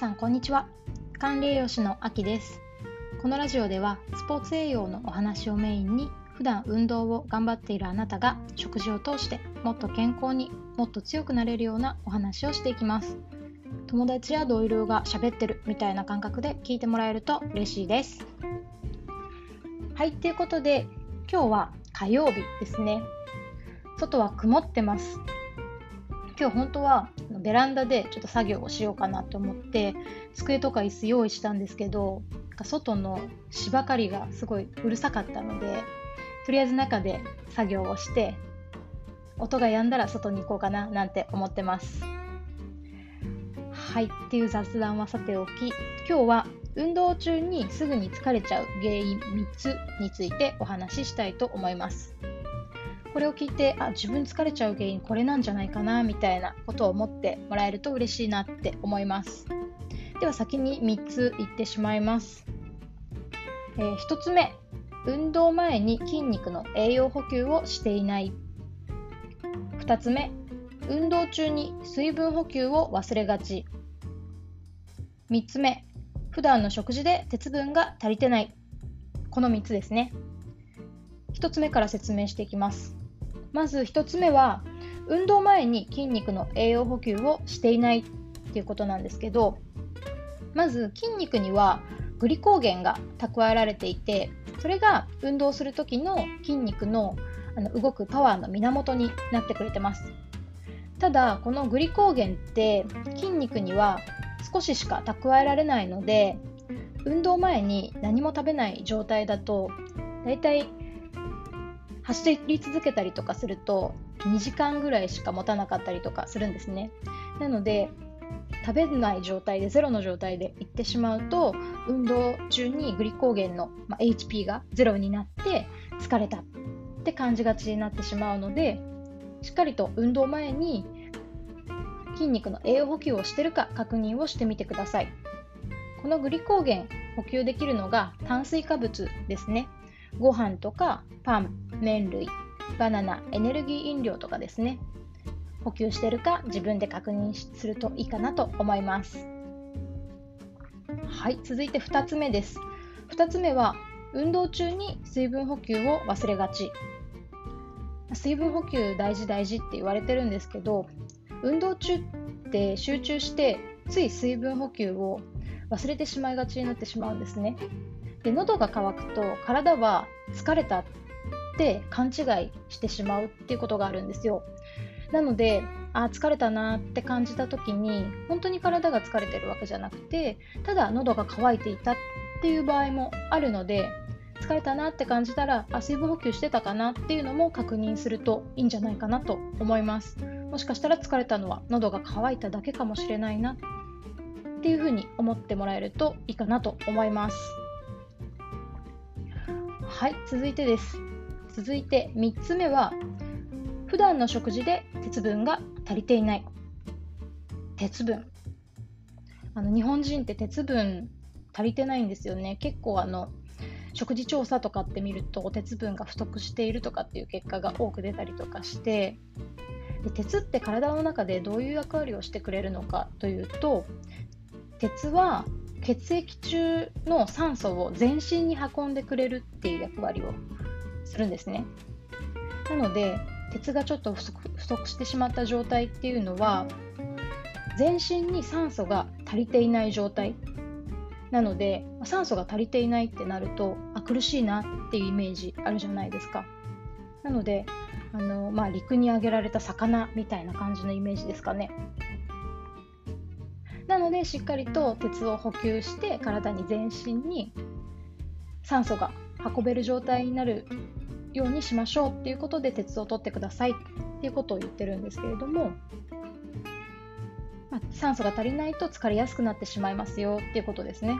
さんこんにちは。管理栄養士のあきです。このラジオではスポーツ栄養のお話をメインに普段運動を頑張っているあなたが食事を通してもっと健康にもっと強くなれるようなお話をしていきます。友達や同僚が喋ってるみたいな感覚で聞いてもらえると嬉しいです。はいということで今日は火曜日ですね。外は曇ってます。今日本当はベランダでちょっと作業をしようかなと思って机とか椅子用意したんですけど外の芝刈りがすごいうるさかったのでとりあえず中で作業をして音が止んだら外に行こうかななんて思ってます。はいっていう雑談はさておき今日は運動中にすぐに疲れちゃう原因3つについてお話ししたいと思います。これを聞いてあ自分疲れちゃう原因これなんじゃないかなみたいなことを思ってもらえると嬉しいなって思います。では先に3つ言ってしまいます、えー、1つ目運動前に筋肉の栄養補給をしていない。2つ目運動中に水分補給を忘れがち。3つ目普段の食事で鉄分が足りてない。この3つですね。1つ目から説明していきます。まず1つ目は運動前に筋肉の栄養補給をしていないっていうことなんですけどまず筋肉にはグリコーゲンが蓄えられていてそれが運動する時の筋肉のあの動くパワーの源になってくれてます。ただこのグリコーゲンって筋肉には少ししか蓄えられないので運動前に何も食べない状態だとだいたい走り続けたりとかすると2時間ぐらいしか持たなかったりとかするんですね。なので食べない状態でゼロの状態で行ってしまうと運動中にグリコーゲンの、ま HP がゼロになって疲れたって感じがちになってしまうのでしっかりと運動前に筋肉の栄養補給をしてるか確認をしてみてください。このグリコーゲン補給できるのが炭水化物ですね。ご飯とかパン、麺類、バナナ、エネルギー飲料とかですね。補給してるか自分で確認するといいかなと思います。はい、続いて2つ目です。2つ目は運動中に水分補給を忘れがち。水分補給大事大事って言われてるんですけど、運動中って集中してつい水分補給を忘れてしまいがちになってしまうんですね。で喉が渇くと体は疲れたって勘違いしてしまうっていうことがあるんですよ。なのであ疲れたなって感じた時に本当に体が疲れてるわけじゃなくてただ喉が渇いていたっていう場合もあるので疲れたなって感じたら水分補給してたかなっていうのも確認するといいんじゃないかなと思います。もしかしたら疲れたのは喉が渇いただけかもしれないなっていうふうに思ってもらえるといいかなと思います。はい続いてです。続いて3つ目は普段の食事で鉄分が足りていない。鉄分。あの日本人って鉄分足りてないんですよね。結構あの食事調査とかって見ると鉄分が不足しているとかっていう結果が多く出たりとかしてで鉄って体の中でどういう役割をしてくれるのかというと鉄は血液中の酸素を全身に運んでくれるっていう役割をするんですね。なので鉄がちょっと不足してしまった状態っていうのは全身に酸素が足りていない状態なので酸素が足りていないってなるとあ苦しいなっていうイメージあるじゃないですか。なのであの、まあ、陸に上げられた魚みたいな感じのイメージですかね。でしっかりと鉄を補給して体に全身に酸素が運べる状態になるようにしましょうっていうことで鉄を取ってくださいっていうことを言ってるんですけれども、まあ、酸素が足りないと疲れやすくなってしまいますよっていうことですね。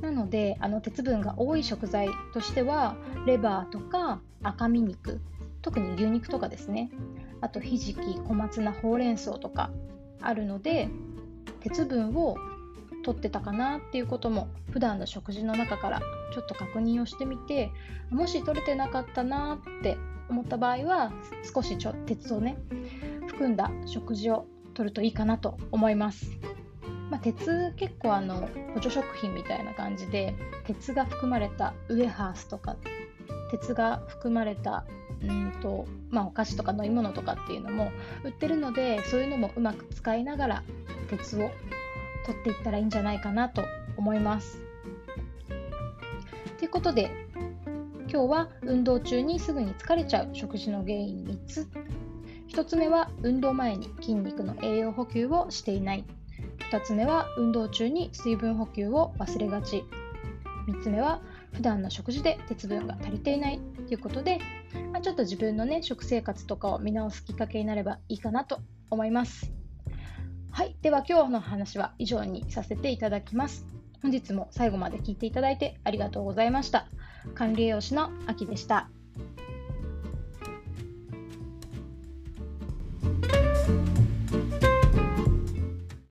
なのであの鉄分が多い食材としてはレバーとか赤身肉特に牛肉とかですねあとひじき小松菜ほうれん草とかあるので鉄分を取ってたかなっていうことも普段の食事の中からちょっと確認をしてみてもし取れてなかったなって思った場合は少しちょ鉄をね含んだ食事を取るといいかなと思います。まあ、鉄結構あの補助食品みたいな感じで鉄が含まれたウエハースとか鉄が含まれたうんと、まあ、お菓子とか飲み物とかっていうのも売ってるのでそういうのもうまく使いながら鉄を取っていったらいいんじゃないかなと思います。ということで今日は運動中にすぐに疲れちゃう食事の原因3つ。1つ目は運動前に筋肉の栄養補給をしていない。2つ目は運動中に水分補給を忘れがち。3つ目は普段の食事で鉄分が足りていない。ということで、ちょっと自分のね食生活とかを見直すきっかけになればいいかなと思います。はい。では今日の話は以上にさせていただきます。本日も最後まで聞いていただいてありがとうございました。管理栄養士のあきでした。